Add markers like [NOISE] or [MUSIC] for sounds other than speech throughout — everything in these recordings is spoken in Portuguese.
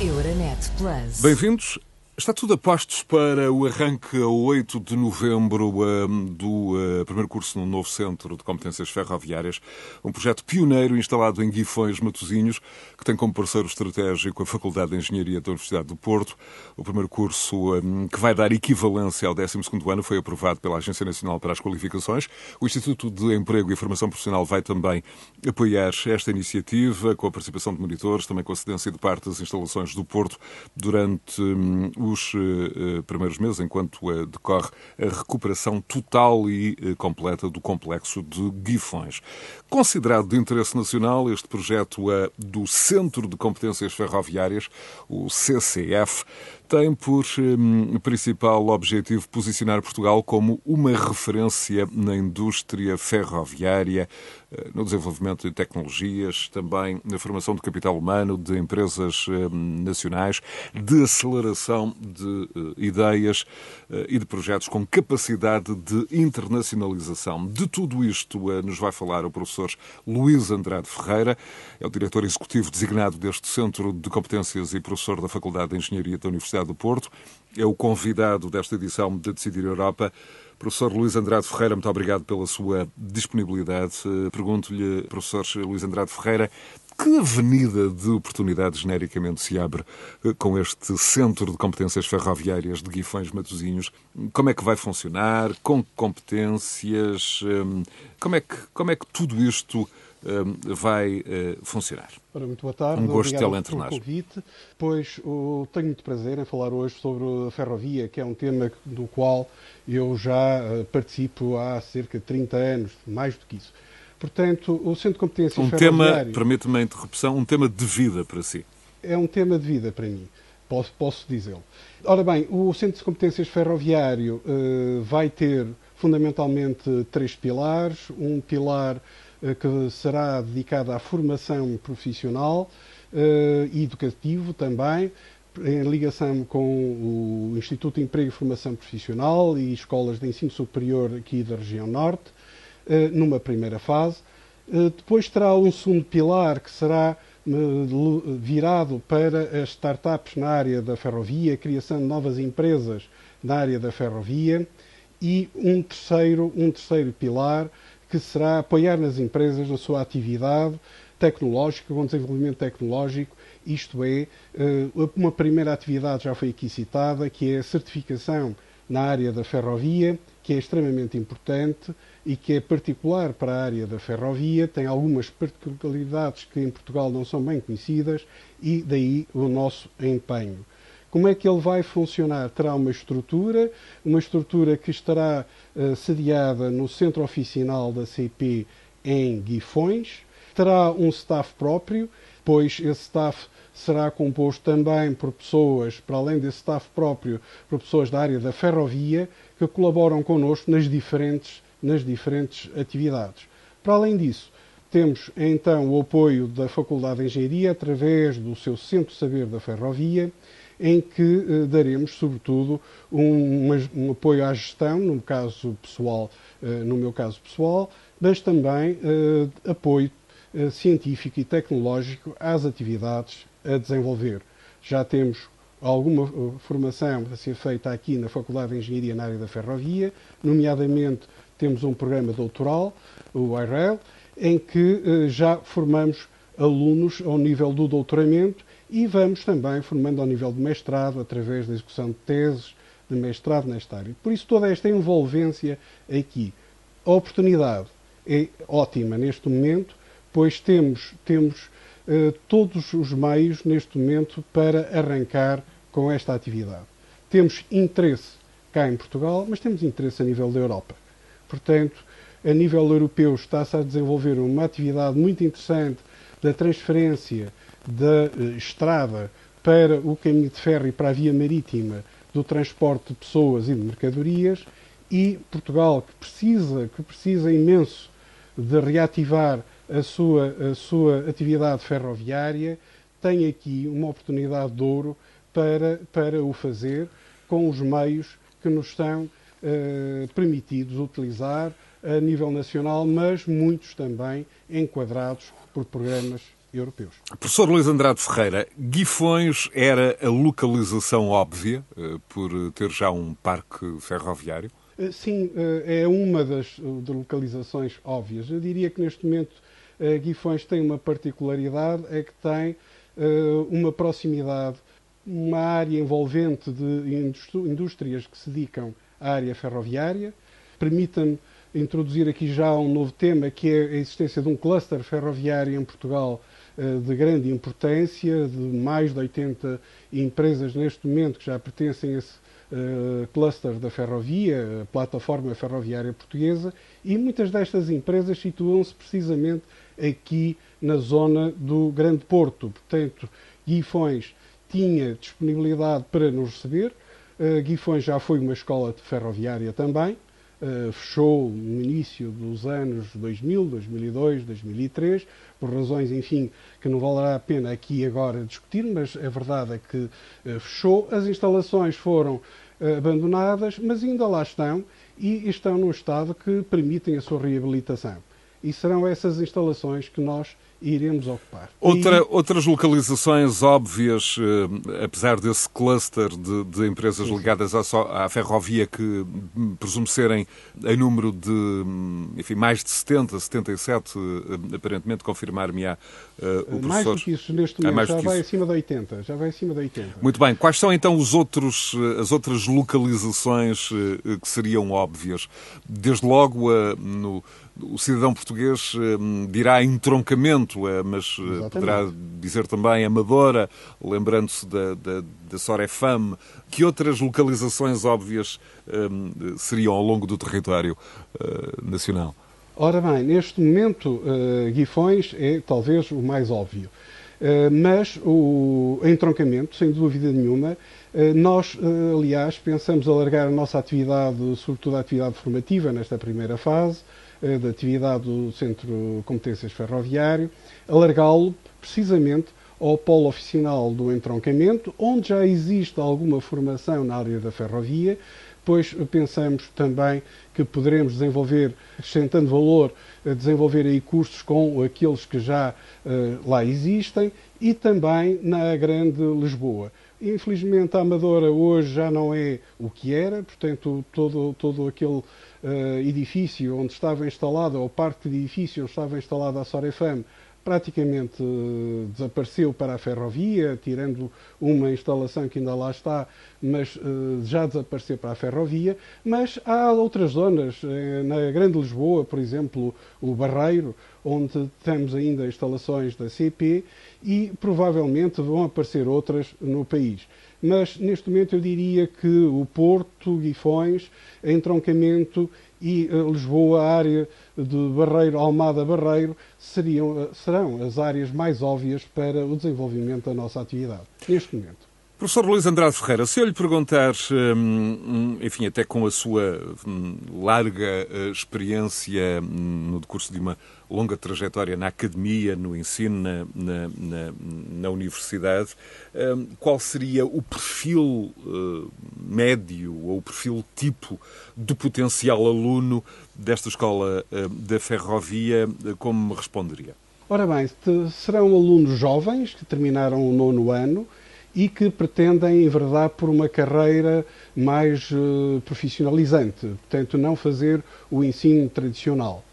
Euronet Plus. Bem-vindos. Está tudo a postos para o arranque a 8 de novembro do uh, primeiro curso no novo Centro de Competências Ferroviárias, um projeto pioneiro instalado em Guifões, Matosinhos, que tem como parceiro estratégico a Faculdade de Engenharia da Universidade do Porto. O primeiro curso que vai dar equivalência ao 12º ano foi aprovado pela Agência Nacional para as Qualificações. O Instituto de Emprego e Formação Profissional vai também apoiar esta iniciativa, com a participação de monitores, também com a cedência de parte das instalações do Porto durante os uh, primeiros meses, enquanto uh, decorre a recuperação total e completa do complexo de Guifões. Considerado de interesse nacional, este projeto é do Centro de Competências Ferroviárias, o CCF, tem por um, principal objetivo posicionar Portugal como uma referência na indústria ferroviária, no desenvolvimento de tecnologias, também na formação de capital humano, de empresas um, nacionais, de aceleração de uh, ideias uh, e de projetos com capacidade de internacionalização. De tudo isto uh, nos vai falar o professor Luís Andrade Ferreira, é o diretor executivo designado deste Centro de Competências e professor da Faculdade de Engenharia da Universidade do Porto. É o convidado desta edição de Decidir Europa. Professor Luís Andrade Ferreira, muito obrigado pela sua disponibilidade. Pergunto-lhe, professor Luís Andrade Ferreira, que avenida de oportunidades genericamente se abre com este Centro de Competências Ferroviárias de Guifões Matosinhos? Como é que vai funcionar? Com competências? Como é que, como é que tudo isto vai funcionar? Ora, muito boa tarde. Um gosto de tê-lo pelo convite. Pois tenho muito prazer em falar hoje sobre a ferrovia, que é um tema do qual eu já uh, participo há cerca de 30 anos, mais do que isso. Portanto, o Centro de Competências um Ferroviárias... tema, permite-me a interrupção, um tema de vida para si. É um tema de vida para mim, posso, posso dizê-lo. Ora bem, o Centro de Competências Ferroviário uh, vai ter fundamentalmente três pilares. Um pilar que será dedicado à formação profissional e educativo também, em ligação com o Instituto de Emprego e Formação Profissional e escolas de ensino superior aqui da região norte, numa primeira fase. Depois terá um segundo pilar que será virado para as startups na área da ferrovia, criação de novas empresas na área da ferrovia e um terceiro, um terceiro pilar que será apoiar nas empresas na sua atividade tecnológica, com desenvolvimento tecnológico, isto é, uma primeira atividade já foi aqui citada, que é a certificação na área da ferrovia, que é extremamente importante e que é particular para a área da ferrovia, tem algumas particularidades que em Portugal não são bem conhecidas e daí o nosso empenho. Como é que ele vai funcionar? Terá uma estrutura, uma estrutura que estará uh, sediada no centro oficinal da CP em Guifões, terá um staff próprio, pois esse staff será composto também por pessoas, para além desse staff próprio, por pessoas da área da ferrovia, que colaboram connosco nas diferentes, nas diferentes atividades. Para além disso, temos então o apoio da Faculdade de Engenharia através do seu Centro Saber da Ferrovia, em que eh, daremos, sobretudo, um, um, apoio à gestão, no caso pessoal, eh, no meu caso pessoal, mas também eh, apoio científico e tecnológico às atividades a desenvolver. Já temos alguma formação a ser feita aqui na Faculdade de Engenharia na área da ferrovia, nomeadamente temos um programa doutoral, o IREL, em que já formamos alunos ao nível do doutoramento e vamos também formando ao nível de mestrado, através da execução de teses de mestrado nesta área. Por isso, toda esta envolvência aqui. A oportunidade é ótima neste momento, pois temos, temos uh, todos os meios neste momento para arrancar com esta atividade. Temos interesse cá em Portugal, mas temos interesse a nível da Europa. Portanto, a nível europeu está-se a desenvolver uma atividade muito interessante da transferência da uh, estrada para o caminho de ferro e para a via marítima do transporte de pessoas e de mercadorias e Portugal que precisa, que precisa imenso de reativar a sua, a sua atividade ferroviária, tem aqui uma oportunidade de ouro para, para o fazer com os meios que nos estão uh, permitidos utilizar a nível nacional, mas muitos também enquadrados por programas europeus. Professor Luís Andrade Ferreira, Guifões era a localização óbvia eh, por ter já um parque ferroviário? Eh, sim, eh, é uma das localizações óbvias. Eu diria que neste momento Guifões tem uma particularidade, é que tem uma proximidade, uma área envolvente de indústrias que se dedicam à área ferroviária. Permita-me introduzir aqui já um novo tema, que é a existência de um cluster ferroviário em Portugal eh, de grande importância, de mais de 80 empresas neste momento que já pertencem a esse uh, cluster da ferrovia, a plataforma ferroviária portuguesa, e muitas destas empresas situam-se precisamente aqui na zona do Grande Porto. Portanto, Guifões tinha disponibilidade para nos receber. Uh, Guifões já foi uma escola ferroviária também, Uh, fechou no início dos anos 2000, 2002, 2003, por razões, enfim, que não valerá a pena aqui agora discutir, mas a verdade é que uh, fechou. As instalações foram uh, abandonadas, mas ainda lá estão e estão num estado que permitem a sua reabilitação. E serão essas instalações que nós iremos ocupar. Outra, e... Outras localizações óbvias, eh, apesar desse cluster de, de empresas sim, ligadas à, à, ferrovia que hum, presumo serem em número de hum, enfim, mais de 70, 77, eh, aparentemente, confirmar-me-á uh, o professor. Mais do que isso neste momento, é já vai isso. acima de 80. Já vai acima de 80. Muito bem. Quais são então os outros, as outras localizações que seriam óbvias? Desde logo no o cidadão português hum, dirá entroncamento, eh, mas eh, Exatamente. poderá dizer também amadora, lembrando-se da, da, da Sorefam. Que outras localizações óbvias hum, seriam ao longo do território uh, nacional? Ora bem, neste momento, uh, Guifões é talvez o mais óbvio. Uh, mas o entroncamento, sem dúvida nenhuma, nós, aliás, pensamos alargar a nossa atividade, sobretudo a atividade formativa, nesta primeira fase, eh, da atividade do Centro de Competências Ferroviário, alargá-lo precisamente ao polo oficinal do entroncamento, onde já existe alguma formação na área da ferrovia, pois pensamos também que poderemos desenvolver, acrescentando valor, eh, desenvolver aí cursos com aqueles que já uh, lá existem e também na Grande Lisboa. Infelizmente a Amadora hoje já não é o que era, portanto todo, todo aquele uh, edifício onde estava instalado, ou parte de edifício onde estava instalada a Sorefam, praticamente uh, desapareceu para a ferrovia, tirando uma instalação que ainda lá está, mas uh, já desapareceu para a ferrovia. Mas há outras zonas, na Grande Lisboa, por exemplo, o Barreiro, onde temos ainda instalações da CP e provavelmente vão aparecer outras no país mas neste momento eu diria que o Porto, Guifões, entroncamento e uh, Lisboa, a área de Barreiro, Almada Barreiro, seriam, uh, serão as áreas mais óbvias para o desenvolvimento da nossa atividade, neste momento. Professor Luís Andrade Ferreira, se eu lhe perguntar, hum, enfim, até com a sua hum, larga eh, experiência hum, no decurso de uma longa trajetória na academia, no ensino, na, na, na, na universidade, qual seria o perfil eh, médio ou o perfil tipo do potencial aluno desta escola eh, da ferrovia? Como me responderia? Ora bem, serão alunos jovens que terminaram o nono ano e que pretendem enverdar por uma carreira mais uh, profissionalizante, portanto, não fazer o ensino tradicional.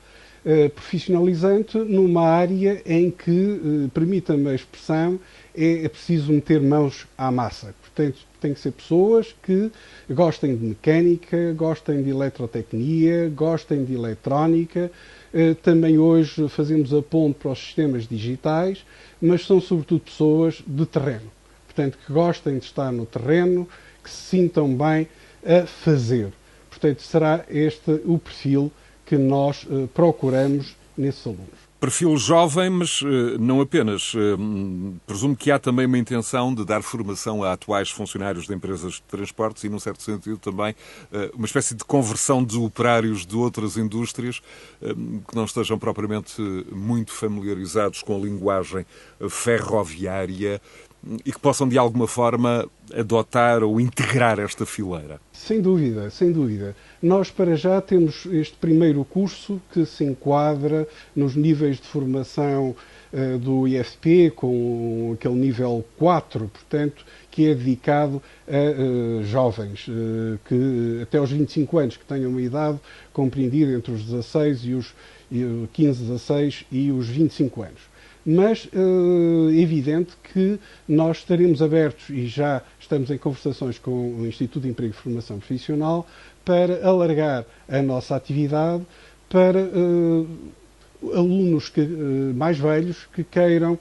Uh, profissionalizante numa área em que, uh, permita-me a expressão, é, é preciso meter mãos à massa. Portanto, tem que ser pessoas que gostem de mecânica, gostem de eletrotecnia, gostem de eletrónica. Também hoje fazemos a ponte para os sistemas digitais, mas são sobretudo pessoas de terreno portanto, que gostem de estar no terreno, que se sintam bem a fazer. Portanto, será este o perfil que nós uh, procuramos nesses alunos. Perfil jovem, mas uh, não apenas. Uh, presumo que há também uma intenção de dar formação a atuais funcionários de empresas de transportes e, num certo sentido, também uma espécie de conversão de operários de outras indústrias que não estejam propriamente muito familiarizados com a linguagem ferroviária e que possam de alguma forma adotar ou integrar esta fileira? Sem dúvida, sem dúvida. Nós para já temos este primeiro curso que se enquadra nos níveis de formação uh, do IFP, com aquele nível 4, portanto, que é dedicado a uh, jovens, uh, que até aos 25 anos, que tenham uma idade compreendida entre os 16 e os 15, 16 e os 25 anos. Mas é evidente que nós estaremos abertos e já estamos em conversações com o Instituto de Emprego e Formação Profissional para alargar a nossa atividade para uh, alunos que, uh, mais velhos que queiram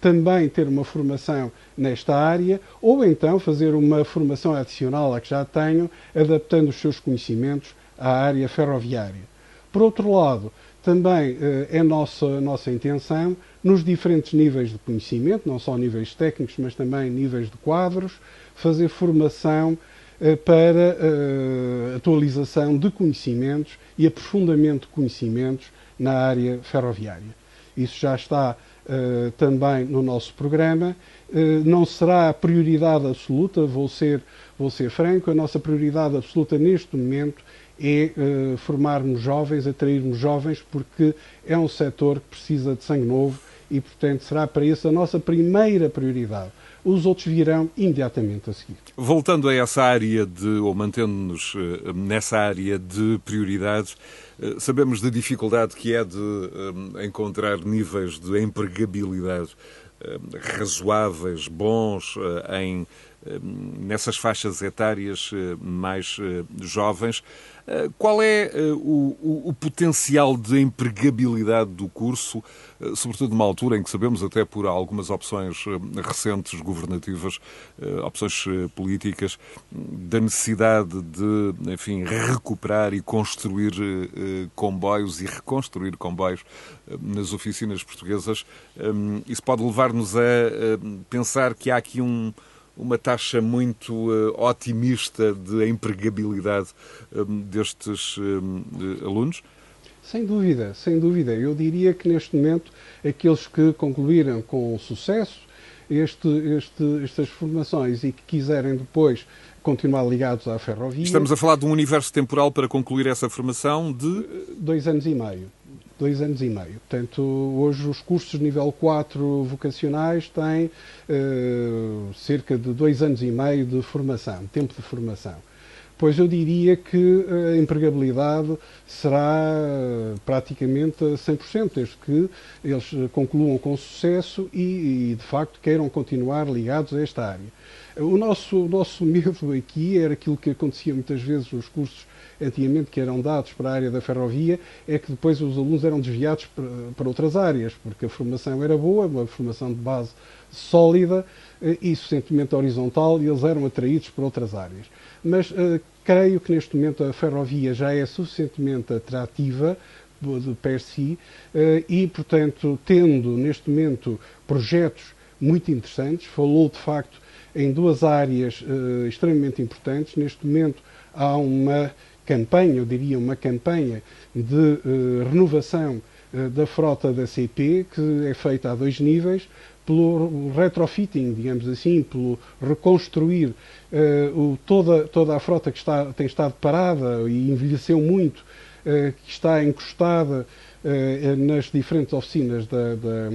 também ter uma formação nesta área ou então fazer uma formação adicional à que já tenham, adaptando os seus conhecimentos à área ferroviária. Por outro lado, também é nossa, nossa intenção, nos diferentes níveis de conhecimento, não só níveis técnicos, mas também níveis de quadros, fazer formação eh, para uh, atualização de conhecimentos e aprofundamento de conhecimentos na área ferroviária. Isso já está também no nosso programa. Não será a prioridade absoluta, vou ser, vou ser franco, a nossa prioridade absoluta neste momento é formarmos jovens, atrairmos jovens, porque é um setor que precisa de sangue novo e, portanto, será para isso a nossa primeira prioridade os outros virão imediatamente a seguir. Voltando a essa área de, ou mantendo-nos eh, nessa área de prioridade, eh, sabemos da dificuldade que é de encontrar níveis de empregabilidade razoáveis, bons, em, nessas faixas etárias mais jovens. Eh, qual é eh, o, o, o, potencial de empregabilidade do curso, eh, sobretudo numa altura em que sabemos, até por algumas opções recentes governativas, opções políticas, da necessidade de, enfim, recuperar e construir comboios e reconstruir comboios nas oficinas portuguesas? Isso pode levar-nos a pensar que há aqui um uma taxa muito uh, otimista de empregabilidade um, destes um, alunos? Sem dúvida, sem dúvida. Eu diria que neste momento aqueles que concluíram com sucesso este, este, estas formações e que quiserem depois continuar ligados à ferrovia. Estamos a falar de um universo temporal para concluir essa formação de. Dois anos e meio dois anos e meio. Portanto, hoje os cursos de nível 4 vocacionais têm uh, cerca de dois anos e meio de formação, tempo de formação. Pois eu diria que a empregabilidade será eh, praticamente a 100%, desde que eles concluam com sucesso e, e, de facto, queiram continuar ligados a esta área. O nosso, o nosso [LAUGHS] medo aqui era aquilo que acontecia muitas vezes nos cursos antigamente que eram dados para a área da ferrovia, é que depois os alunos eram desviados para, outras áreas, porque a formação era boa, uma formação de base sólida eh, e suficientemente horizontal, e eles eram atraídos para outras áreas. Mas uh, creio que neste momento a ferrovia já é suficientemente atrativa de per si uh, e, portanto, tendo neste momento projetos muito interessantes, falou de facto em duas áreas extremamente importantes. Neste momento há uma campanha, eu diria uma campanha de uh, renovação uh, da frota da CP, que é feita a dois níveis, pelo retrofitting, digamos assim, pelo reconstruir uh, o, toda, toda a frota que está, tem estado parada e envelheceu muito, que está encostada nas diferentes oficinas da, da,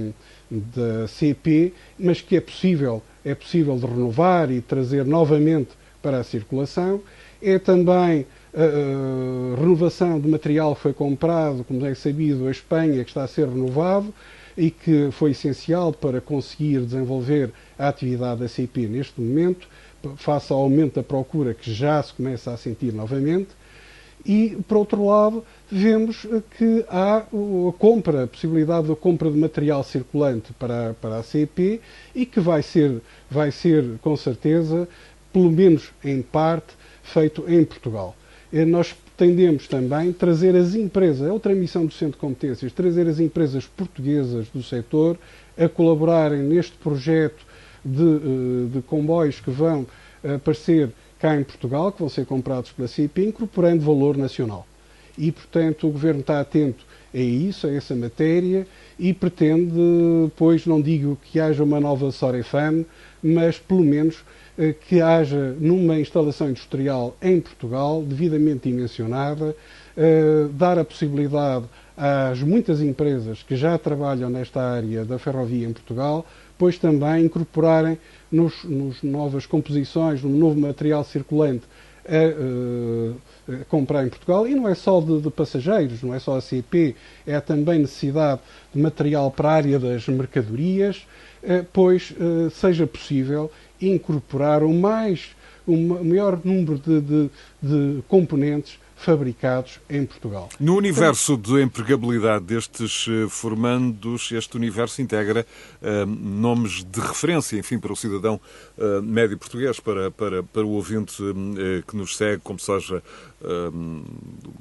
da CP, mas que é possível, é possível de renovar e trazer novamente para a circulação. É também a renovação de material foi comprado, como é sabido, a Espanha, que está a ser renovado e que foi essencial para conseguir desenvolver a atividade da CIP neste momento, face ao aumento da procura que já se começa a sentir novamente. E, por outro lado, vemos que há a compra, a possibilidade da compra de material circulante para, para a CEP e que vai ser, vai ser, com certeza, pelo menos em parte, feito em Portugal. Nós pretendemos também trazer as empresas, é outra missão do Centro de Competências, trazer as empresas portuguesas do setor a colaborarem neste projeto de, eh, de comboios que vão aparecer cá em Portugal, que vão ser comprados pela CIP, incorporando valor nacional. E, portanto, o Governo está atento é isso, é essa matéria e pretende, pois não digo que haja uma nova Sorefam, mas pelo menos que haja numa instalação industrial em Portugal, devidamente dimensionada, eh, dar a possibilidade às muitas empresas que já trabalham nesta área da ferrovia em Portugal, pois também incorporarem nos, nos novas composições, no novo material circulante a, a, comprar em Portugal. E não é só de, de, passageiros, não é só a CP, é também necessidade de material para a área das mercadorias, eh, pois eh, seja possível incorporar o mais, o maior número de, de, de componentes fabricados em Portugal. No universo de empregabilidade destes eh, formandos, este universo integra uh, nomes de referência, enfim, para o cidadão uh, médio português, para, para, para o ouvinte uh, que nos segue, como seja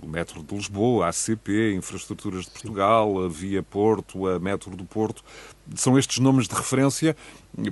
o Metro de Lisboa, a ACP, Infraestruturas de Portugal, a Via Porto, a Metro do Porto. São estes nomes de referência,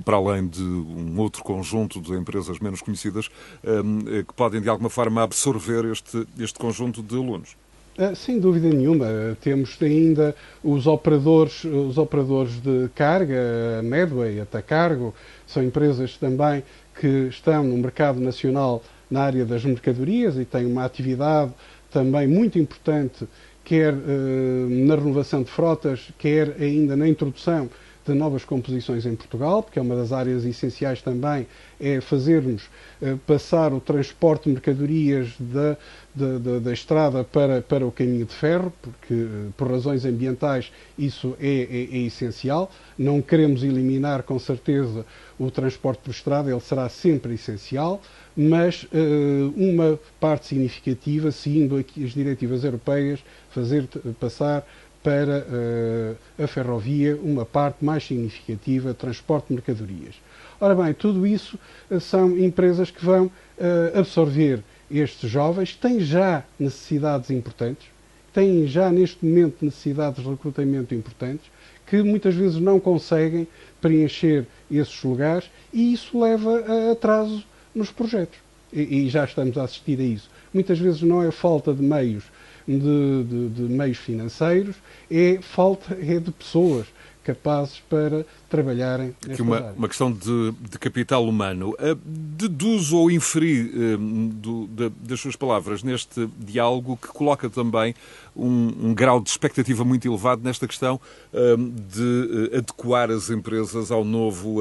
para além de um outro conjunto de empresas menos conhecidas, que podem de alguma forma absorver este, este conjunto de alunos. Ah, sem dúvida nenhuma. Temos ainda os operadores, os operadores de carga, a Medway, a Tacargo, são empresas também que estão no mercado nacional na área das mercadorias e têm uma atividade também muito importante, quer eh, na renovação de frotas, quer ainda na introdução de novas composições em Portugal, porque é uma das áreas essenciais também, é fazermos eh, passar o transporte de mercadorias da, da, da, da, estrada para, para o caminho de ferro, porque eh, por razões ambientais isso é, é, é, essencial. Não queremos eliminar com certeza o transporte por estrada, ele será sempre essencial, mas uh, uma parte significativa, seguindo aqui as diretivas europeias, fazer passar para uh, a ferrovia uma parte mais significativa transporte de mercadorias. Ora bem, tudo isso uh, são empresas que vão uh, absorver estes jovens, têm já necessidades importantes, têm já neste momento necessidades de recrutamento importantes, que muitas vezes não conseguem preencher esses lugares e isso leva a atraso nos projetos. E, e já estamos a assistir a isso. Muitas vezes não é falta de meios de, de, de meios financeiros, é falta é de pessoas capazes para trabalharem Aqui uma, uma questão de, de capital humano. Uh, deduzo ou inferi uh, do, de, das suas palavras neste diálogo que coloca também um, um grau de expectativa muito elevado nesta questão uh, de adequar as empresas ao novo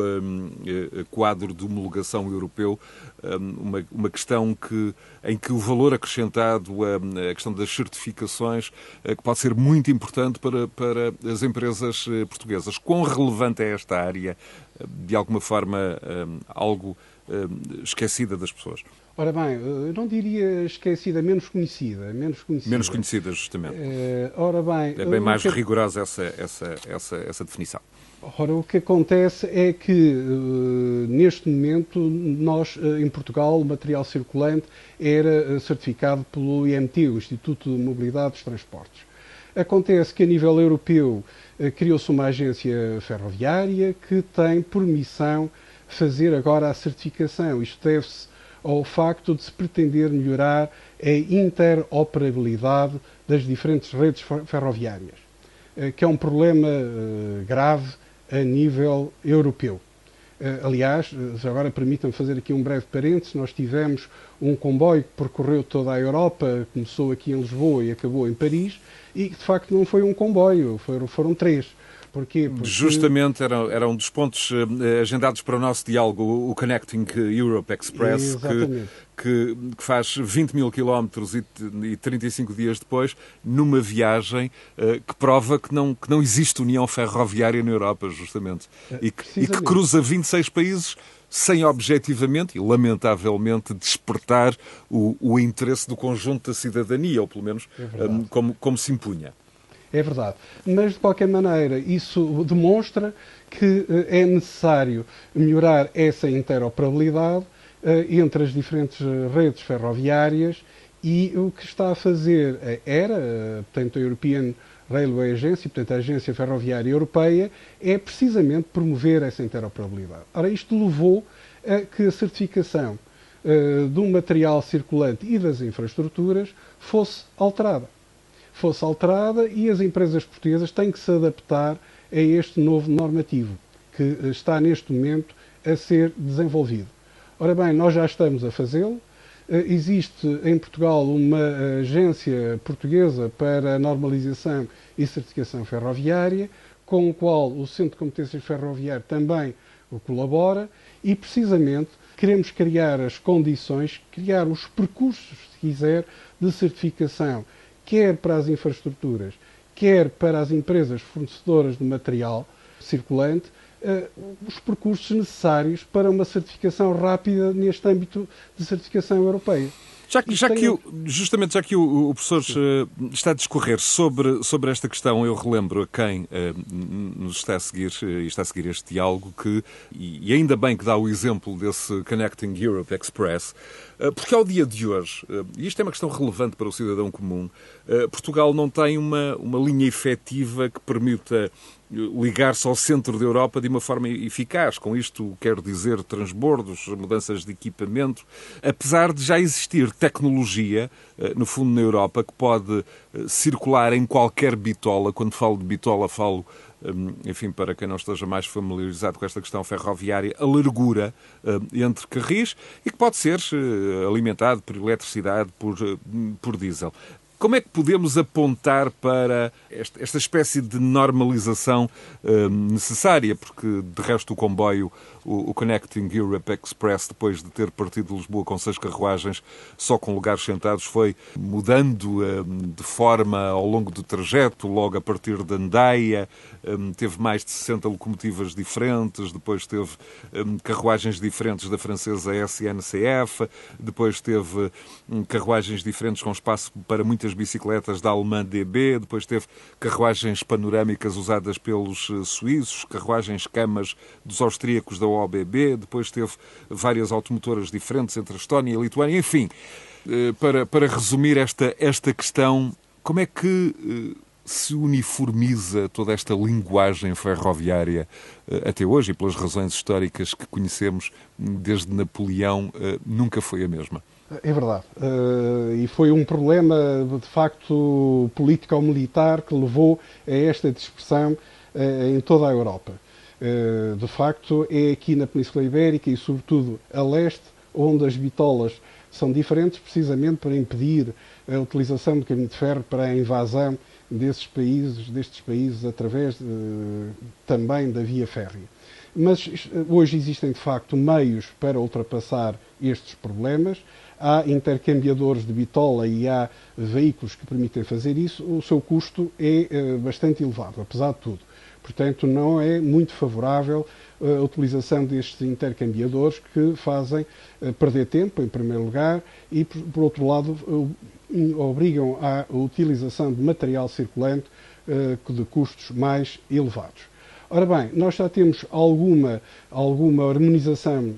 quadro de homologação europeu, uma, uma questão que, em que o valor acrescentado, a questão das certificações, que pode ser muito importante para, para as empresas portuguesas. Quão relevante é esta área, de alguma forma, algo esquecida das pessoas? Ora bem, eu não diria esquecida, menos conhecida. Menos conhecida, menos conhecida justamente. Uh, ora bem, é bem mais que... rigorosa essa, essa, essa, essa definição. Ora, o que acontece é que, uh, neste momento, nós, uh, em Portugal, o material circulante era certificado pelo IMT, o Instituto de Mobilidade dos Transportes. Acontece que, a nível europeu, criou-se uma agência ferroviária que tem por missão fazer agora a certificação. Isto deve-se ao facto de se pretender melhorar a interoperabilidade das diferentes redes ferroviárias, eh, que é um problema eh, grave a nível europeu. Eh, aliás, agora permitam-me fazer aqui um breve parênteses, nós tivemos um comboio que percorreu toda a Europa, começou aqui em Lisboa e acabou em Paris, e de facto não foi um comboio, foram, foram três. Porquê? Porque... Justamente era, era um dos pontos uh, agendados para o nosso diálogo, o, Connecting Europe Express, que, que, que, faz 20 mil quilómetros e, e 35 dias depois, numa viagem uh, que prova que não, que não existe união ferroviária na Europa, justamente, e que, e que cruza 26 países sem objetivamente e lamentavelmente despertar o, o interesse do conjunto da cidadania, ou pelo menos é um, como, como se impunha. É verdade. Mas, de qualquer maneira, isso demonstra que eh, é necessário melhorar essa interoperabilidade eh, entre as diferentes eh, redes ferroviárias e o que está a fazer era, portanto, a European Railway Agency, portanto, a Agência Ferroviária Europeia, é precisamente promover essa interoperabilidade. Ora, isto levou a que a certificação uh, do material circulante e das infraestruturas fosse alterada fosse alterada e as empresas portuguesas têm que se adaptar a este novo normativo que está neste momento a ser desenvolvido. Ora bem, nós já estamos a fazê-lo. Eh, existe em Portugal uma agência portuguesa para a normalização e certificação ferroviária, com o qual o Centro de Competências Ferroviárias também colabora e, precisamente, queremos criar as condições, criar os percursos, se quiser, de certificação, quer para as infraestruturas, quer para as empresas fornecedoras de material circulante, uh, os percursos necessários para uma certificação rápida neste âmbito de certificação europeia. Já que, já que o, justamente já que o, o professor uh, está a discorrer sobre, sobre esta questão, eu relembro a quem uh, nos está a seguir e está a seguir este diálogo que, e, ainda bem que dá o exemplo desse Connecting Europe Express, porque ao dia de hoje, e isto é uma questão relevante para o cidadão comum, Portugal não tem uma, uma linha efetiva que permita ligar-se ao centro da Europa de uma forma eficaz. Com isto quero dizer transbordos, mudanças de equipamento, apesar de já existir tecnologia, eh, no fundo na Europa, que pode eh, circular em qualquer bitola. Quando falo de bitola, falo enfim, para quem não esteja mais familiarizado com esta questão ferroviária, a largura hum, entre carris e que pode ser eh, alimentado por eletricidade, por, por diesel. Como é que podemos apontar para esta espécie de normalização necessária? Porque, de resto, o comboio, o, o, Connecting Europe Express, depois de ter partido de Lisboa com seis carruagens, só com lugares sentados, foi mudando uh, de forma ao longo do trajeto, logo a partir de Andaia, um, teve mais de 60 locomotivas diferentes, depois teve um, carruagens diferentes da francesa SNCF, depois teve um, carruagens diferentes com espaço para muitas bicicletas da alemã DB, depois teve carruagens panorâmicas usadas pelos uh, suíços, carruagens camas dos austríacos da OBB, depois teve várias automotoras diferentes entre a Estónia e a Lituânia, enfim. Uh, para, para resumir esta, esta questão, como é que uh, se uniformiza toda esta linguagem ferroviária uh, até hoje e pelas razões históricas que conhecemos desde Napoleão, nunca foi a mesma? É verdade. Uh, e foi um problema, de facto, político-militar que levou a esta dispersão uh, em toda a Europa. Uh, de facto, é aqui na Península Ibérica e, sobretudo, a leste, onde as bitolas são diferentes, precisamente para impedir a utilização do caminho de ferro para a invasão desses países, destes países, através também da via férrea. Mas hoje existem, de facto, meios para ultrapassar estes problemas há intercambiadores de bitola e há veículos que permitem fazer isso, o seu custo é bastante elevado, apesar de tudo. Portanto, não é muito favorável uh, a utilização destes intercambiadores que fazem uh, perder tempo, em primeiro lugar, e, por, por outro lado, obrigam à utilização de material circulante de custos mais elevados. Ora bem, nós já temos alguma, alguma harmonização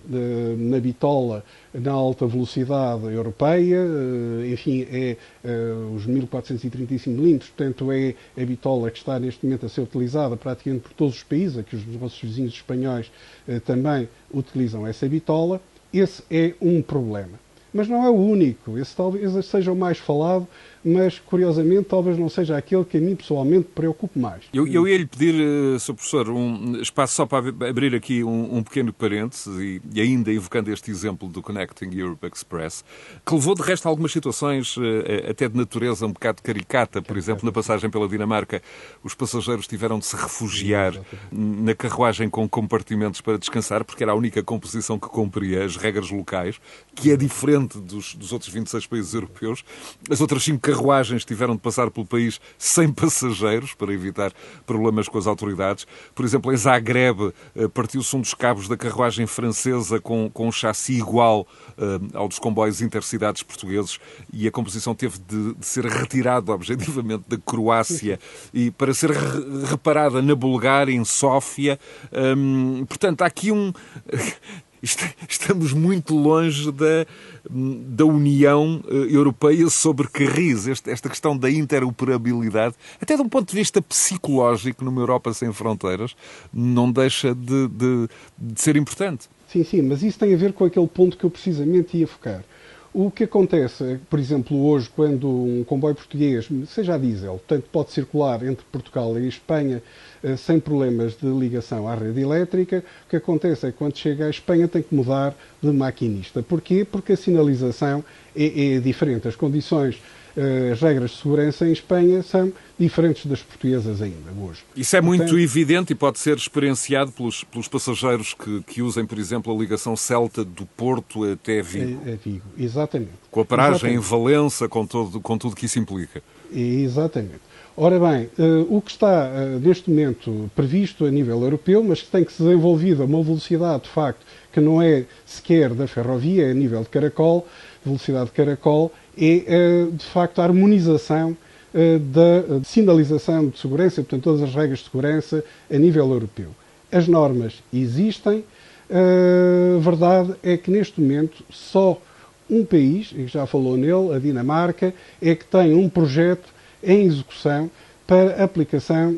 na bitola na alta velocidade europeia, eh, enfim, é uh, os 1435 milímetros, portanto é a bitola que está neste momento a ser utilizada praticamente por todos os países, aqui os nossos vizinhos espanhóis uh, também utilizam essa bitola. Esse é um problema. Mas não é o único, esse talvez seja o mais falado mas curiosamente talvez não seja aquele que a mim pessoalmente preocupe mais. Eu, eu ia lhe pedir, uh, Sr. Professor, um espaço só para abrir aqui um, um pequeno parênteses e, e, ainda evocando este exemplo do Connecting Europe Express, que levou de resto a algumas situações uh, até de natureza um bocado caricata, por exemplo, na passagem pela Dinamarca, os passageiros tiveram de se refugiar na carruagem com compartimentos para descansar, porque era a única composição que cumpria as regras locais, que é diferente dos, dos outros 26 países europeus. As outras cinco carruagens tiveram de passar pelo país sem passageiros para evitar problemas com as autoridades. Por exemplo, em Zagreb eh, partiu-se um dos cabos da carruagem francesa com, com um chassi igual uh, ao dos comboios intercidades portugueses e a composição teve de, de ser retirada [LAUGHS] objetivamente da Croácia e para ser re reparada na Bulgária, em Sófia. Um, portanto, há aqui um [LAUGHS] estamos muito longe da, da União eh, Europeia sobre carris. Esta questão da interoperabilidade, até de um ponto de vista psicológico, numa Europa sem fronteiras, não deixa de, de, de ser importante. Sim, sim, mas isso tem a ver com aquele ponto que eu precisamente ia focar. O que acontece, por exemplo, hoje, quando um comboio português, seja a diesel, portanto, pode circular entre Portugal e Espanha eh, sem problemas de ligação à rede elétrica, o que acontece é que quando chega à Espanha tem que mudar de maquinista. Porquê? Porque a sinalização é, é diferente. As condições as regras de segurança em Espanha são diferentes das portuguesas ainda hoje. Isso é muito Portanto, evidente e pode ser experienciado pelos, pelos passageiros que, que, usem, por exemplo, a ligação Celta do Porto até Vigo. É, é Vigo, exatamente. Com a paragem exatamente. em Valença, com, todo, com tudo que isso implica. Exatamente. Ora bem, uh, o que está uh, neste momento previsto a nível europeu, mas que tem que ser desenvolvido a uma velocidade de facto que não é sequer da ferrovia, é a nível de caracol, velocidade de caracol, é uh, de facto a harmonização da sinalização de segurança, portanto, todas as regras de segurança a nível europeu. As normas existem, a verdade é que neste momento só um país, e já falou nele, a Dinamarca, é que tem um projeto em execução para aplicação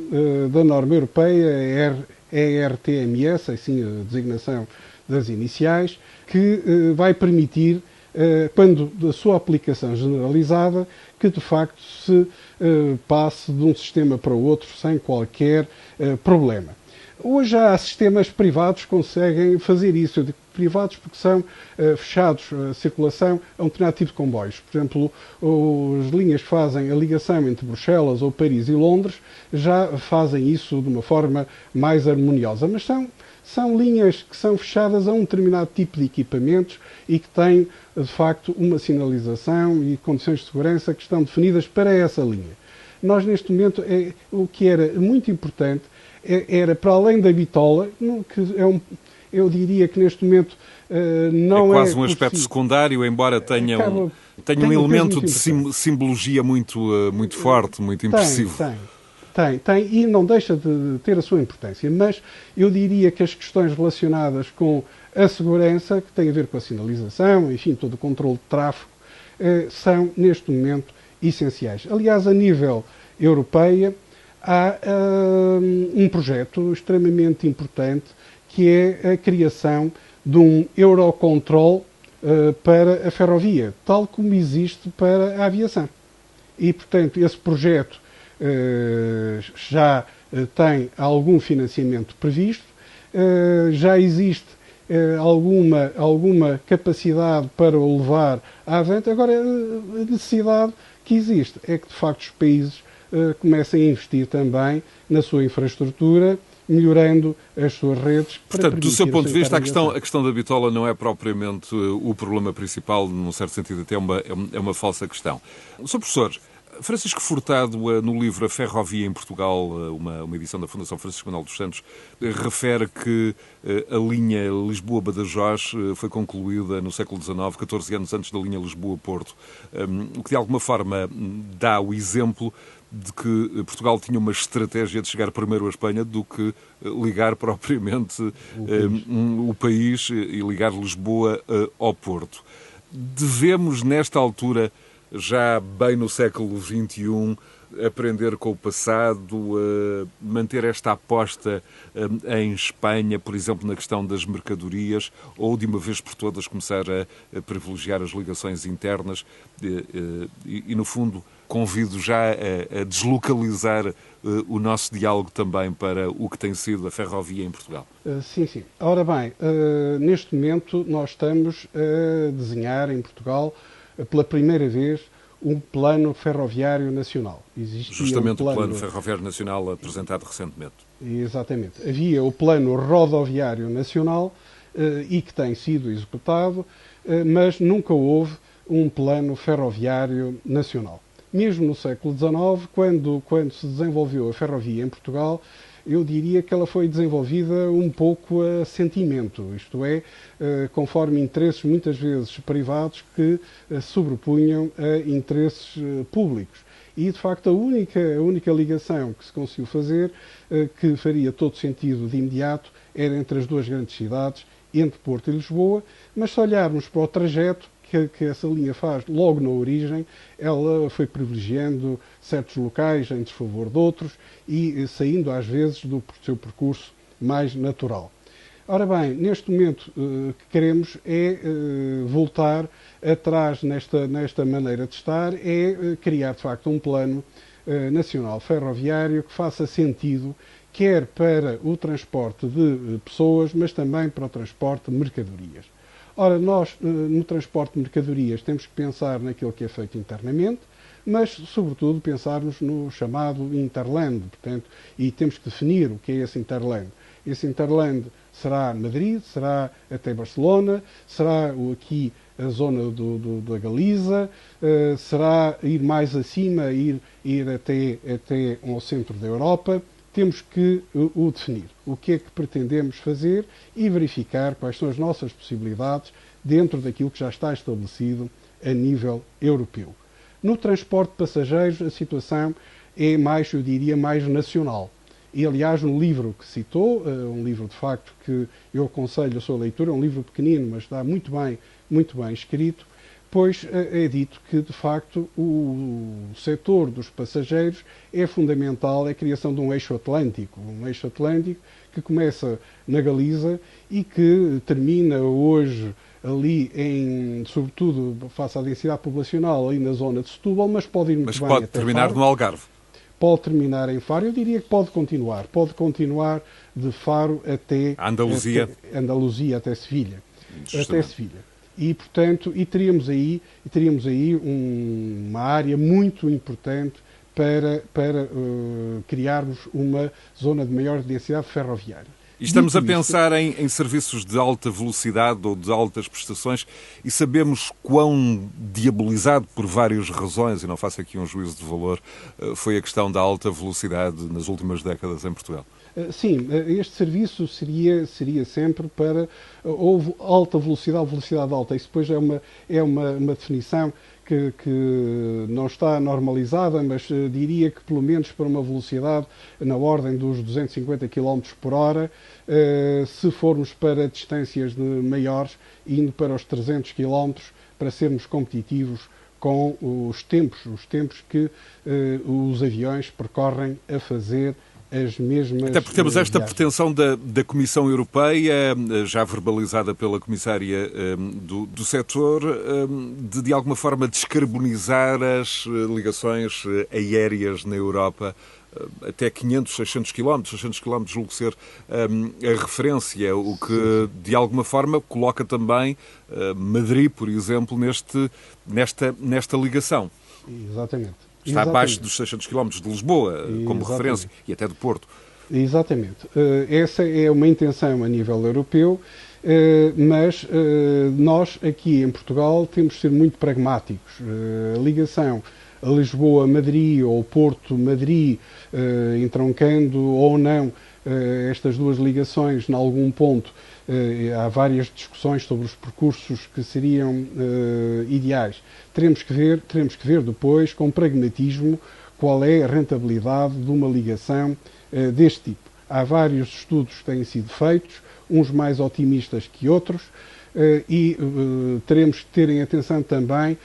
da norma europeia ERTMS, assim a designação das iniciais, que vai permitir, quando da sua aplicação generalizada, que de facto se passe de um sistema para o outro sem qualquer problema. Hoje há sistemas privados que conseguem fazer isso. Eu digo privados porque são fechados a circulação a um determinado tipo de comboios. Por exemplo, as linhas que fazem a ligação entre Bruxelas ou Paris e Londres já fazem isso de uma forma mais harmoniosa. Mas são, são linhas que são fechadas a um determinado tipo de equipamentos e que têm, de facto, uma sinalização e condições de segurança que estão definidas para essa linha. Nós, neste momento, é, o que era muito importante é, era, para além da bitola, que é um, eu diria que neste momento uh, não é. quase é um aspecto secundário, embora tenha um, tenha um elemento de sim, simbologia muito, uh, muito forte, muito impressivo. Tem, tem, tem, e não deixa de ter a sua importância. Mas eu diria que as questões relacionadas com a segurança, que tem a ver com a sinalização, enfim, todo o controle de tráfego, uh, são neste momento essenciais. Aliás, a nível europeia, há um projeto extremamente importante que é a criação de um Eurocontrol uh, para a ferrovia, tal como existe para a aviação. E, portanto, esse projeto já uh, tem algum financiamento previsto, já existe alguma, alguma capacidade para o levar à avante. Agora, a necessidade que existe é que, de facto, os países comecem a investir também na sua infraestrutura melhorando as suas redes. Portanto, do seu ponto de vista, a questão, a questão da bitola não é propriamente o problema principal, num certo sentido, até é uma, é uma falsa questão. Sr. Professor, Francisco Furtado, uh, no livro A Ferrovia em Portugal, uh, uma, uma edição da Fundação Francisco Manuel dos Santos, refere que a linha Lisboa-Badajoz foi concluída no século XIX, 14 anos antes da linha Lisboa-Porto, um, o que de alguma forma dá o exemplo de que Portugal tinha uma estratégia de chegar primeiro à Espanha do que eh, ligar [LAUGHS] propriamente o país, eh, um, o país e ligar Lisboa ao Porto. Devemos, nesta altura, já bem no século XXI, aprender com o passado, manter esta aposta em Espanha, por exemplo, na questão das mercadorias, ou de uma vez por todas começar a, privilegiar as ligações internas e, e, no fundo, convido já a, deslocalizar uh, o nosso diálogo também para o que tem sido a ferrovia em Portugal. Uh, sim, sim. Ora bem, neste momento nós estamos a desenhar em Portugal, pela primeira vez, um plano ferroviário nacional. Existia Justamente um plano... o plano ferroviário nacional apresentado recentemente. Exatamente. Havia o plano rodoviário nacional e que tem sido executado, mas nunca houve um plano ferroviário nacional mesmo no século XIX, quando, quando se desenvolveu a ferrovia em Portugal, eu diria que ela foi desenvolvida um pouco a sentimento, isto é, eh, conforme interesses muitas vezes privados que eh, sobrepunham a interesses eh, públicos. E, de facto, a única, a única ligação que se conseguiu fazer, que faria todo sentido de imediato, era entre as duas grandes cidades, entre Porto e Lisboa, mas se olharmos para o trajeto, que, que, essa linha faz logo na origem, ela foi privilegiando certos locais em desfavor de outros e saindo às vezes do seu percurso mais natural. Ora bem, neste momento o que queremos é voltar atrás nesta, nesta maneira de estar, é criar de facto um plano nacional ferroviário que faça sentido quer para o transporte de pessoas, mas também para o transporte de mercadorias. Ora, nós, no transporte de mercadorias, temos que pensar naquilo que é feito internamente, mas, sobretudo, pensarmos no chamado Interland, portanto, e temos que definir o que é esse Interland. Esse Interland será Madrid, será até Barcelona, será aqui a zona do, do, da Galiza, uh, será ir mais acima, ir, ir até, até ao centro da Europa. Temos que uh, o definir. O que é que pretendemos fazer e verificar quais são as nossas possibilidades dentro daquilo que já está estabelecido a nível europeu. No transporte de passageiros, a situação é mais, eu diria, mais nacional. E, aliás, no livro que citou, eh, um livro de facto que eu aconselho a sua leitura, é um livro pequenino, mas está muito bem, muito bem escrito, pois eh, é dito que, de facto, o setor dos passageiros é fundamental, é a criação de um eixo atlântico, um eixo atlântico que começa na Galiza e que termina hoje ali em, sobretudo, face à densidade populacional, ali na zona de Setúbal, mas pode ir muito mas bem pode terminar Faro. no Algarve. Pode terminar em Faro, eu diria que pode continuar. Pode continuar de Faro até Andaluzia, até, Andaluzia, até Sevilha. Até Sevilha. E, portanto, e teríamos aí, e teríamos aí um, uma área muito importante para, para uh, criarmos uma zona de maior densidade ferroviária. E estamos a pensar em, em, serviços de alta velocidade ou de altas prestações e sabemos quão diabolizado por várias razões, e não faço aqui um juízo de valor, eh, foi a questão da alta velocidade nas últimas décadas em Portugal. Eh, sim, eh, este serviço seria, seria sempre para. Houve alta velocidade, velocidade alta. Isso depois é uma, é uma, uma definição que, que, não está normalizada, mas diria que pelo menos para uma velocidade na ordem dos 250 km por hora, se formos para distâncias maiores, indo para os 300 km, para sermos competitivos com os tempos, os tempos que os aviões percorrem a fazer as mesmas. Até porque temos esta pretensão da, da Comissão Europeia, já verbalizada pela Comissária um, do, do setor, um, de de alguma forma descarbonizar as ligações aéreas na Europa até 500, 600 km, 600 km julgo ser um, a referência, o que de alguma forma coloca também uh, Madrid, por exemplo, neste, nesta, nesta ligação. Exatamente. Está Exatamente. abaixo dos 600 km de Lisboa, como Exatamente. referência, e até do Porto. Exatamente. Uh, essa é uma intenção a nível europeu, uh, mas uh, nós aqui em Portugal temos de ser muito pragmáticos. a ligação a Lisboa-Madrid ou Porto-Madrid, entroncando ou não estas duas ligações em algum ponto, há várias discussões sobre os percursos que seriam ideais. Teremos que ver, teremos que ver depois com pragmatismo qual é a rentabilidade de uma ligação uh, deste tipo. Há vários estudos que têm sido feitos, uns mais otimistas que outros, e teremos que ter em atenção também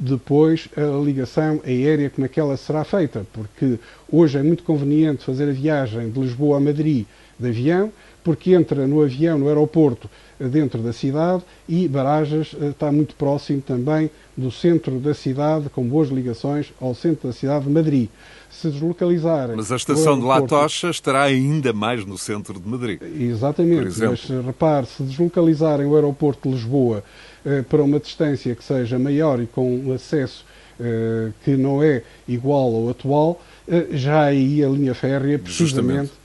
depois a ligação aérea como é que ela será feita, porque hoje é muito conveniente fazer a viagem de Lisboa a Madrid de avião, porque entra no avião, no aeroporto, dentro da cidade e Barajas está muito próximo também do centro da cidade, com boas ligações ao centro da cidade de Madrid. Se deslocalizarem. Mas a estação de La Tocha estará ainda mais no centro de Madrid. Exatamente, mas repare, se deslocalizarem o aeroporto de Lisboa eh, para uma distância que seja maior e com um acesso eh, que não é igual ao atual, eh, já aí a linha férrea, precisamente. Uh,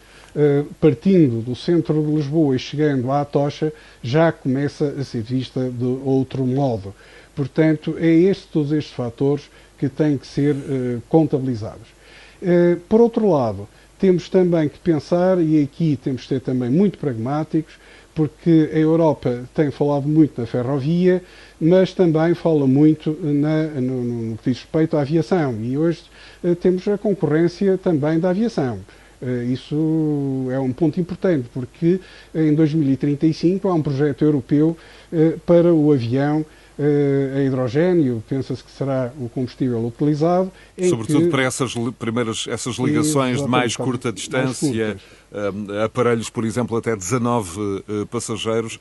partindo do centro de Lisboa e chegando à Tocha, já começa a ser vista de outro modo. Portanto, é este, todos estes fatores que têm que ser uh, contabilizados. Uh, por outro lado, temos também que pensar, e aqui temos que ser também muito pragmáticos, porque a Europa tem falado muito na ferrovia, mas também fala muito na, no, no que diz respeito à aviação. E hoje temos a concorrência também da aviação. Isso é um ponto importante, porque em 2035 há um projeto europeu para o avião a hidrogênio, pensa-se que será o combustível utilizado. Sobretudo que... para essas primeiras essas ligações de mais curta distância, uh, aparelhos, por exemplo, até 19 uh, passageiros,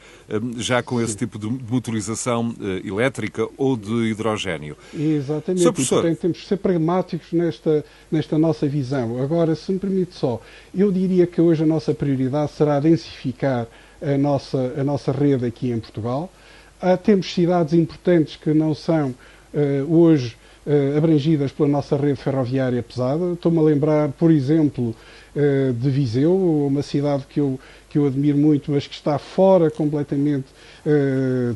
já com esse Sim. tipo de motorização elétrica ou de hidrogênio. Exatamente, e, portanto temos que ser pragmáticos nesta, nesta nossa visão. Agora, se me permite só, eu diria que hoje a nossa prioridade será densificar a nossa, a nossa rede aqui em Portugal. Uh, temos cidades importantes que não são uh, hoje uh, abrangidas pela nossa rede ferroviária pesada. Estou-me a lembrar, por exemplo, de Viseu, uma cidade que eu, que eu admiro muito, mas que está fora completamente,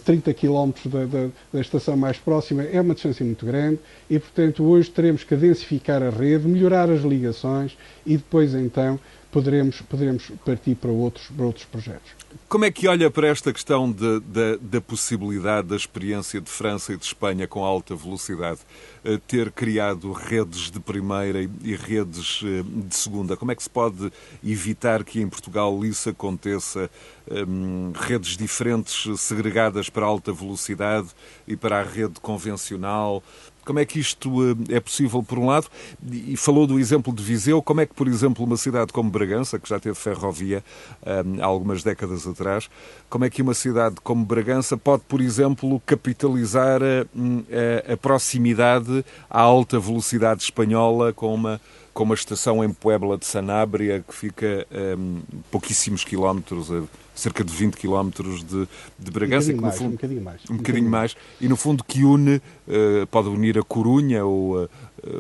30 km da, da, da, estação mais próxima, é uma distância muito grande e, portanto, hoje teremos que densificar a rede, melhorar as ligações e depois, então, poderemos, poderemos partir para outros, para outros projetos. Como é que olha para esta questão de, de, da possibilidade da experiência de França e de Espanha com alta velocidade eh, ter criado redes de primeira e redes eh, de segunda? Como é que se pode evitar que em Portugal isso aconteça? Um, redes diferentes segregadas para alta velocidade e para a rede convencional? Como é que isto eh, é possível, por um lado? E falou do exemplo de Viseu. Como é que, por exemplo, uma cidade como Bragança, que já teve ferrovia eh, há algumas décadas atrás, como é que uma cidade como Bragança pode, por exemplo, capitalizar a, a, a proximidade à alta velocidade espanhola com uma com uma estação em Puebla de Sanabria que fica a um, pouquíssimos quilómetros, a cerca de 20 quilómetros de, de Bragança. Um bocadinho, mais, fundo, um bocadinho mais. Um, um bocadinho mais. E no fundo que une, uh, pode unir a Corunha ou uh,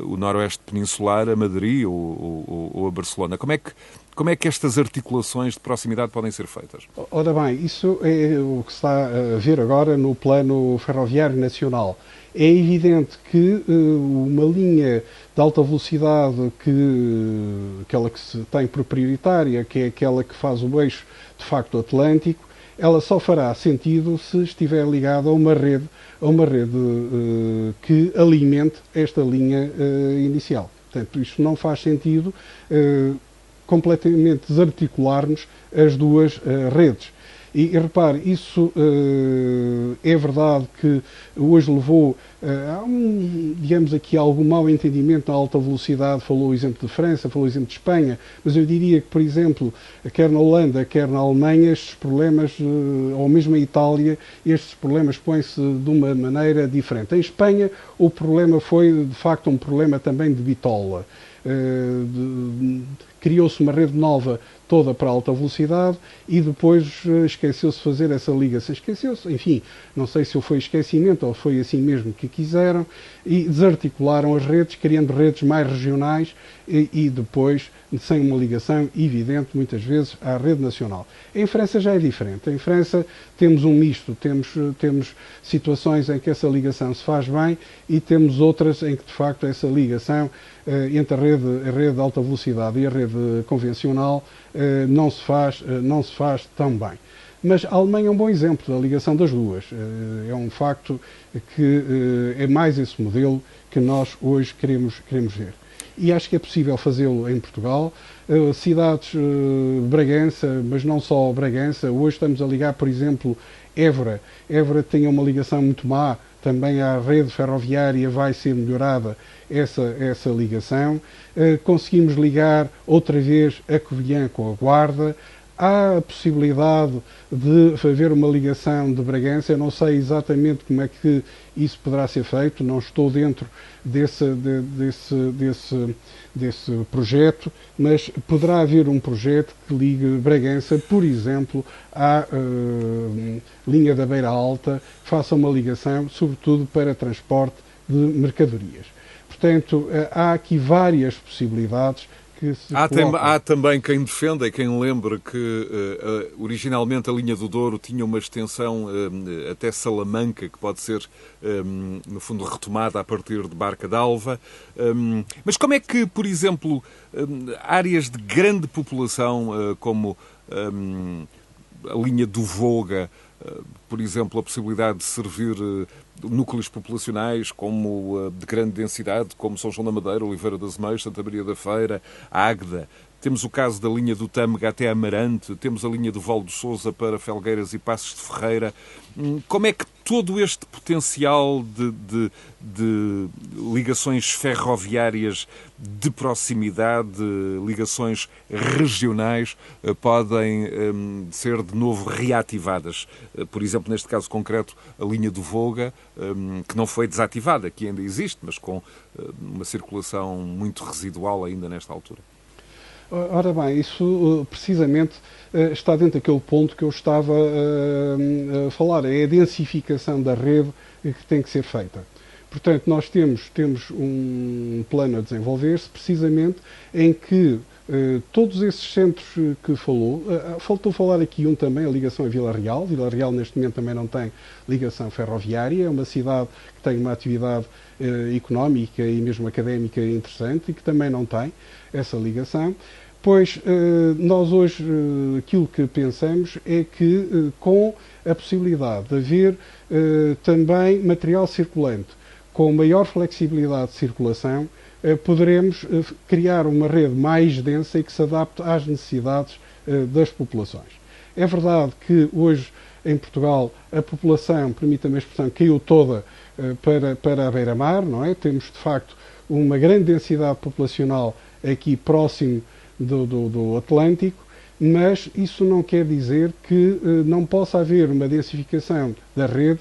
o noroeste peninsular a Madrid ou, ou, ou, a Barcelona. Como é que como é que estas articulações de proximidade podem ser feitas? Ora bem, isso é o que se está a ver agora no plano ferroviário nacional. É evidente que uh, uma linha de alta velocidade, que, aquela que se tem por prioritária, que é aquela que faz o eixo de facto atlântico, ela só fará sentido se estiver ligada a uma rede, a uma rede uh, que alimente esta linha uh, inicial. Portanto, isto não faz sentido uh, completamente desarticularmos as duas redes. E, e repare, isso uh, é verdade que hoje levou uh, a um, digamos aqui, algum mau entendimento na alta velocidade. Falou o exemplo de França, falou o exemplo de Espanha, mas eu diria que, por exemplo, quer na Holanda, quer na Alemanha, estes problemas, uh, ou mesmo em Itália, estes problemas põem-se de uma maneira diferente. Em Espanha, o problema foi, de facto, um problema também de bitola. Criou-se uma rede nova toda para alta velocidade e depois uh, esqueceu-se de fazer essa ligação. Esqueceu-se, enfim, não sei se foi esquecimento ou foi assim mesmo que quiseram e desarticularam as redes, criando redes mais regionais e, e depois sem uma ligação evidente, muitas vezes, à rede nacional. Em França já é diferente. Em França temos um misto, temos, temos situações em que essa ligação se faz bem e temos outras em que, de facto, essa ligação eh, entre a rede, a rede de alta velocidade e a rede convencional eh, não, se faz, eh, não se faz tão bem. Mas a Alemanha é um bom exemplo da ligação das duas. É um facto que é mais esse modelo que nós hoje queremos, queremos ver. E acho que é possível fazê-lo em Portugal. Cidades, Bragança, mas não só Bragança, hoje estamos a ligar, por exemplo, Évora. Évora tinha uma ligação muito má também à rede ferroviária vai ser melhorada essa, essa ligação. Uh, conseguimos ligar outra vez a Covilhã com a Guarda. Há a possibilidade de haver uma ligação de Bragança. Eu não sei exatamente como é que isso poderá ser feito, não estou dentro desse, de, desse, desse, desse projeto, mas poderá haver um projeto que ligue Bragança, por exemplo, à uh, linha da Beira Alta, faça uma ligação, sobretudo para transporte de mercadorias. Portanto, uh, há aqui várias possibilidades que se há, há também quem defenda e quem lembra que uh, uh, originalmente a linha do Douro tinha uma extensão uh, até Salamanca, que pode ser, um, no fundo, retomada a partir de Barca d'Alva. Um, mas como é que, por exemplo, um, áreas de grande população, como a linha do Voga, por exemplo, a possibilidade de servir núcleos populacionais como uh, de grande densidade, como São João da Madeira, Oliveira das Meias, Santa Maria da Feira, Águeda, temos o caso da linha do Tâmega até Amarante, temos a linha do Val do Sousa para Felgueiras e Passos de Ferreira. Hum, como é que todo este potencial de, de, de, ligações ferroviárias de proximidade, ligações regionais, eh, podem um, ser de novo reativadas. Eh, por exemplo, neste caso concreto, a linha do Volga, um, que não foi desativada, que ainda existe, mas com uh, uma circulação muito residual ainda nesta altura. Ora bem, isso precisamente está dentro daquele ponto que eu estava a falar, é a densificação da rede que tem que ser feita. Portanto, nós temos, temos um plano a desenvolver-se precisamente em que todos esses centros que falou, uh, faltou falar aqui um também, a ligação a Vila Real. Vila Real neste momento também não tem ligação ferroviária, é uma cidade que tem uma atividade económica e mesmo académica interessante e que também não tem essa ligação. Pois nós hoje aquilo que pensamos é que com a possibilidade de haver também material circulante com maior flexibilidade de circulação, eh, poderemos eh, criar uma rede mais densa e que se adapte às necessidades eh, das populações. É verdade que hoje em Portugal a população, permita-me a expressão, caiu toda para, para a beira-mar, não é? Temos de facto uma grande densidade populacional aqui próximo do, do, do Atlântico, mas isso não quer dizer que não possa haver uma densificação da rede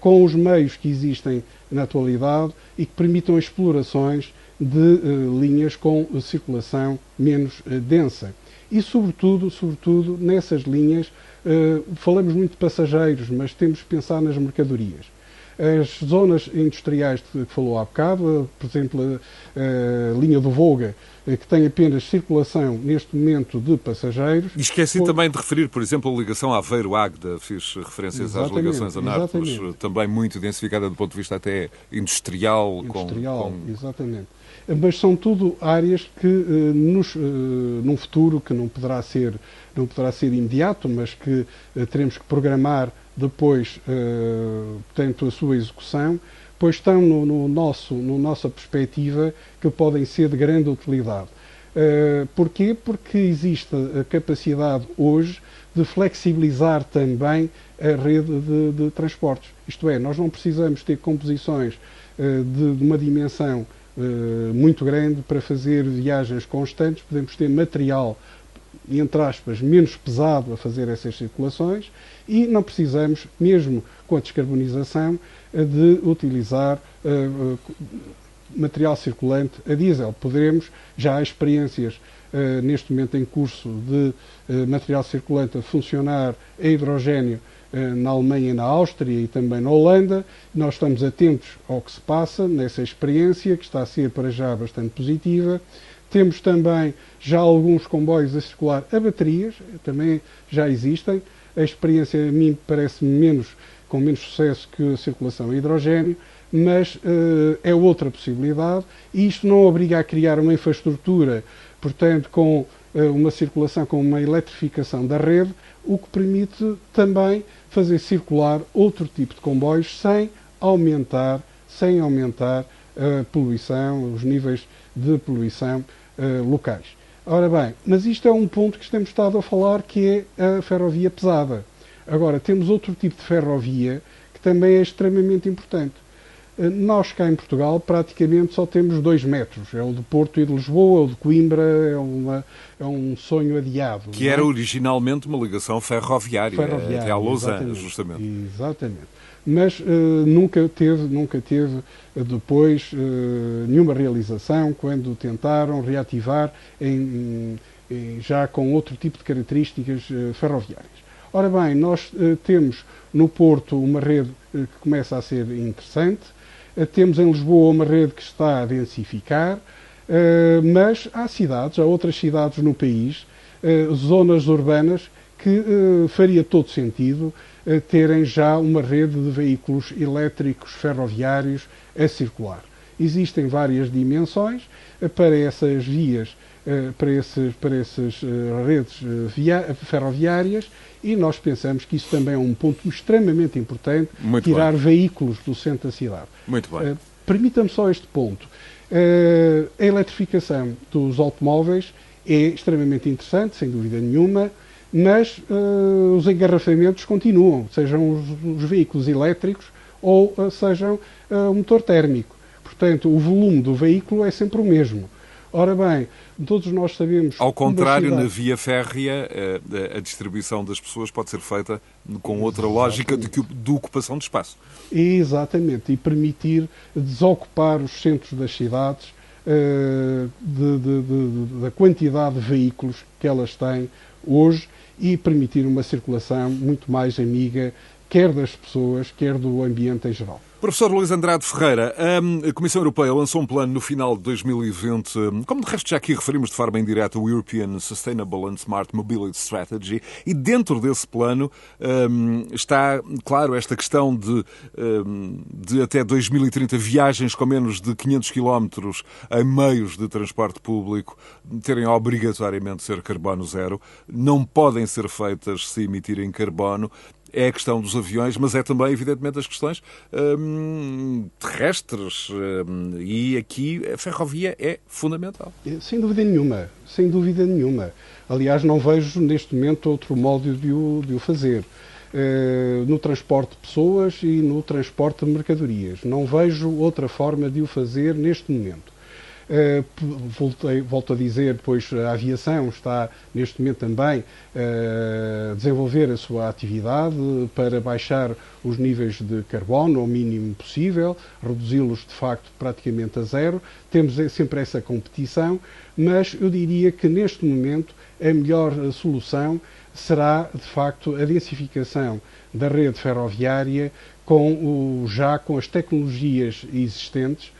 com os meios que existem na atualidade e que permitam explorações de uh, linhas com circulação menos uh, densa. E, sobretudo, sobretudo, nessas linhas, falamos muito de passageiros, mas temos que pensar nas mercadorias. As zonas industriais que falou há bocado, por exemplo, a, linha do Volga, eh, que tem apenas circulação neste momento de passageiros. E esqueci por... também de referir, por exemplo, a ligação Aveiro-Águeda, fiz referências exatamente, às ligações a Nápoles, também muito densificada do ponto de vista até industrial. Industrial, com, com... exatamente. Mas são tudo áreas que, eh, nos, eh, num futuro que não poderá ser, não poderá ser imediato, mas que teremos que programar depois, portanto, a sua execução, pois estão no, no nosso, no nossa perspectiva que podem ser de grande utilidade. Uh, porquê? Porque existe a capacidade hoje de flexibilizar também a rede de, de transportes. Isto é, nós não precisamos ter composições uh, de, de, uma dimensão uh, muito grande para fazer viagens constantes, podemos ter material, entre aspas, menos pesado a fazer essas circulações e não precisamos, mesmo com a descarbonização, de utilizar uh, material circulante a diesel. Poderemos, já há experiências neste momento em curso de material circulante a funcionar a hidrogênio na Alemanha na Áustria e também na Holanda. Nós estamos atentos ao que se passa nessa experiência, que está a ser para já bastante positiva. Temos também já alguns comboios a circular a baterias, também já existem. A experiência a mim parece menos com menos sucesso que a circulação a hidrogênio, mas uh, é outra possibilidade e isto não obriga a criar uma infraestrutura, portanto, com uh, uma circulação, com uma eletrificação da rede, o que permite também fazer circular outro tipo de comboios sem aumentar, sem aumentar a poluição, os níveis de poluição uh, locais. Ora bem, mas isto é um ponto que temos estado a falar, que é a ferrovia pesada. Agora, temos outro tipo de ferrovia que também é extremamente importante. Eh, nós cá em Portugal praticamente só temos dois metros. É o de Porto e de Lisboa, o de Coimbra é, uma, é um sonho adiado. Que era é? originalmente uma ligação ferroviária, ferroviária até a Lausanne, justamente. Exatamente. Mas uh, nunca teve, nunca teve uh, depois uh, nenhuma realização quando tentaram reativar em, em, já com outro tipo de características ferroviárias. Ora bem, nós uh, temos no Porto uma rede uh, que começa a ser interessante, uh, temos em Lisboa uma rede que está a densificar, mas há cidades, há outras cidades no país, zonas urbanas, que faria todo sentido terem já uma rede de veículos elétricos ferroviários a circular. Existem várias dimensões para essas vias, para, esses, para essas redes ferroviárias e nós pensamos que isso também é um ponto extremamente importante, Muito tirar bem. veículos do centro da cidade. Muito bem. Permita-me só este ponto. A eletrificação dos automóveis é extremamente interessante, sem dúvida nenhuma, mas uh, os engarrafamentos continuam, sejam os, os veículos elétricos ou uh, sejam uh, o motor térmico. Portanto, o volume do veículo é sempre o mesmo. Ora bem, todos nós sabemos. Ao contrário, cidade... na via férrea, a, a, distribuição das pessoas pode ser feita com outra Exatamente. lógica de, de ocupação de espaço. Exatamente, e permitir desocupar os centros das cidades uh, de, de, da quantidade de veículos que elas têm hoje e permitir uma circulação muito mais amiga, quer das pessoas, quer do ambiente em geral. Professor Luís Andrade Ferreira, a Comissão Europeia lançou um plano no final de 2020, como de resto já aqui referimos de forma indireta, o European Sustainable and Smart Mobility Strategy, e dentro desse plano está, claro, esta questão de, de até 2030 viagens com menos de 500 km em meios de transporte público terem obrigatoriamente de ser carbono zero, não podem ser feitas se emitirem carbono é a questão dos aviões, mas é também, evidentemente, as questões hum, terrestres. Hum, e aqui a ferrovia é fundamental. É, sem dúvida nenhuma, sem dúvida nenhuma. Aliás, não vejo neste momento outro modo de o, de o fazer. Uh, no transporte de pessoas e no transporte de mercadorias. Não vejo outra forma de o fazer neste momento. Uh, voltei, volto a dizer, pois a aviação está neste momento também uh, a desenvolver a sua atividade para baixar os níveis de carbono ao mínimo possível, reduzi-los de facto praticamente a zero. Temos sempre essa competição, mas eu diria que neste momento a melhor solução será de facto a densificação da rede ferroviária com o, já com as tecnologias existentes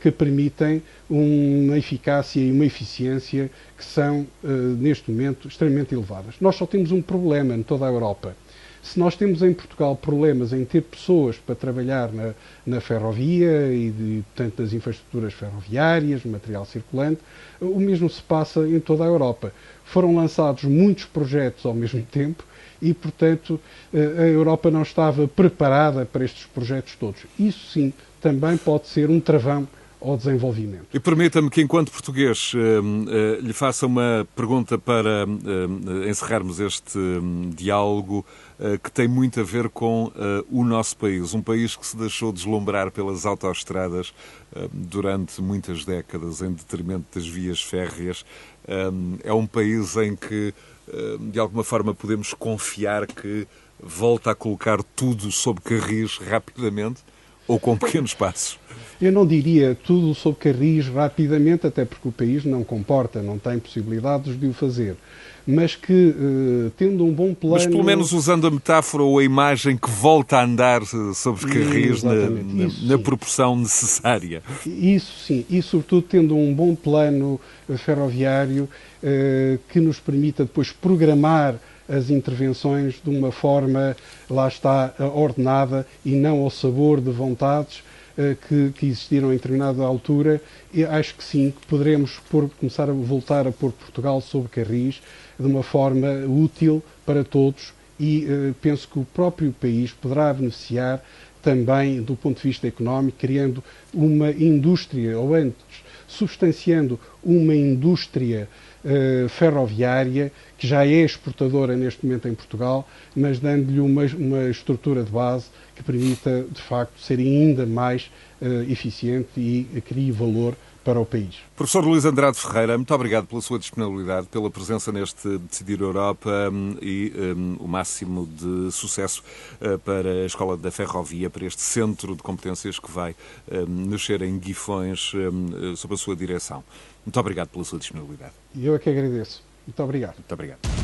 que permitem uma eficácia e uma eficiência que são, eh, neste momento, extremamente elevadas. Nós só temos um problema em toda a Europa. Se nós temos em Portugal problemas em ter pessoas para trabalhar na, na ferrovia e, de, portanto, nas infraestruturas ferroviárias, material circulante, o mesmo se passa em toda a Europa. Foram lançados muitos projetos ao mesmo tempo e, portanto, eh, a Europa não estava preparada para estes projetos todos. Isso sim também pode ser um travão ao desenvolvimento. E permita-me que, enquanto português, uh, uh, lhe faça uma pergunta para uh, encerrarmos este diálogo que tem muito a ver com o nosso país. Um país que se deixou deslumbrar pelas autoestradas durante muitas décadas, em detrimento das vias férreas. é um país em que, de alguma forma, podemos confiar que volta a colocar tudo sob carris rapidamente ou com pequenos passos? Eu não diria tudo sob carris rapidamente, até porque o país não comporta, não tem possibilidades de o fazer. Mas que, uh, tendo um bom plano. Mas pelo menos usando a metáfora ou a imagem que volta a andar sobre os carris na, na, na proporção necessária. Isso sim, e sobretudo tendo um bom plano ferroviário uh, que nos permita depois programar as intervenções de uma forma, lá está, ordenada e não ao sabor de vontades uh, que, que, existiram em determinada altura. E acho que sim, que poderemos começar a voltar a pôr Portugal sob carris de uma forma útil para todos e uh, penso que o próprio país poderá beneficiar também do ponto de vista económico, criando uma indústria, ou antes, substanciando uma indústria uh, ferroviária que já é exportadora neste momento em Portugal, mas dando-lhe uma, uma, estrutura de base que permita, de facto, ser ainda mais uh, eficiente e crie valor para o país. Professor Luís Andrade Ferreira, muito obrigado pela sua disponibilidade, pela presença neste Decidir Europa um, e um, o máximo de sucesso uh, para a Escola da Ferrovia, para este centro de competências que vai um, nascer em Guifões hum, sob a sua direção. Muito obrigado pela sua disponibilidade. Eu é que agradeço. Muito obrigado. Muito obrigado.